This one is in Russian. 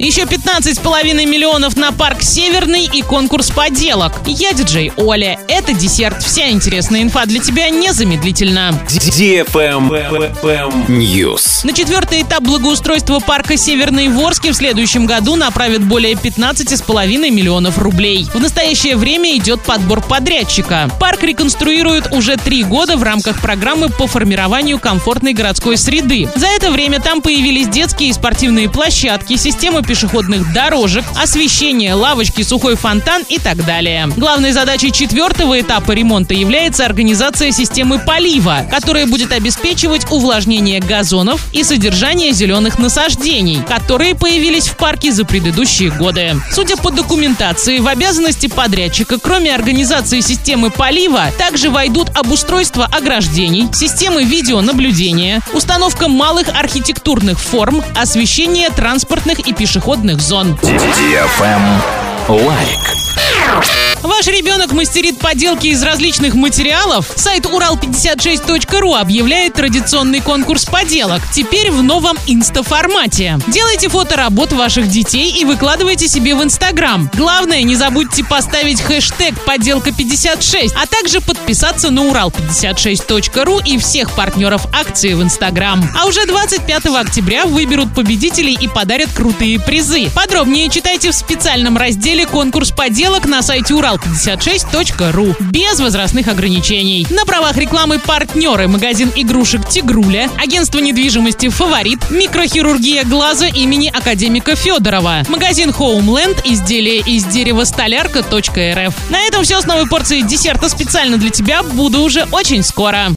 Еще 15,5 миллионов на парк Северный и конкурс поделок. Я диджей Оля. Это десерт. Вся интересная инфа для тебя незамедлительно. News. На четвертый этап благоустройства парка Северный в Орске в следующем году направят более 15,5 миллионов рублей. В настоящее время идет подбор подрядчика. Парк реконструируют уже три года в рамках программы по формированию комфортной городской среды. За это время там появились детские и спортивные площадки, системы пешеходных дорожек, освещение, лавочки, сухой фонтан и так далее. Главной задачей четвертого этапа ремонта является организация системы полива, которая будет обеспечивать увлажнение газонов и содержание зеленых насаждений, которые появились в парке за предыдущие годы. Судя по документации, в обязанности подрядчика, кроме организации системы полива, также войдут обустройство ограждений, системы видеонаблюдения, установка малых архитектурных форм, освещение транспортных и пешеходных зон. Лайк. Ребенок мастерит поделки из различных материалов? Сайт урал56.ру объявляет традиционный конкурс поделок. Теперь в новом инста-формате. Делайте фото работ ваших детей и выкладывайте себе в Инстаграм. Главное, не забудьте поставить хэштег «Поделка56», а также подписаться на урал56.ру и всех партнеров акции в Инстаграм. А уже 25 октября выберут победителей и подарят крутые призы. Подробнее читайте в специальном разделе «Конкурс поделок» на сайте урал урал56.ру без возрастных ограничений. На правах рекламы партнеры магазин игрушек «Тигруля», агентство недвижимости «Фаворит», микрохирургия глаза имени академика Федорова, магазин Homeland, изделия из дерева столярка.рф. На этом все с новой порцией десерта специально для тебя. Буду уже очень скоро.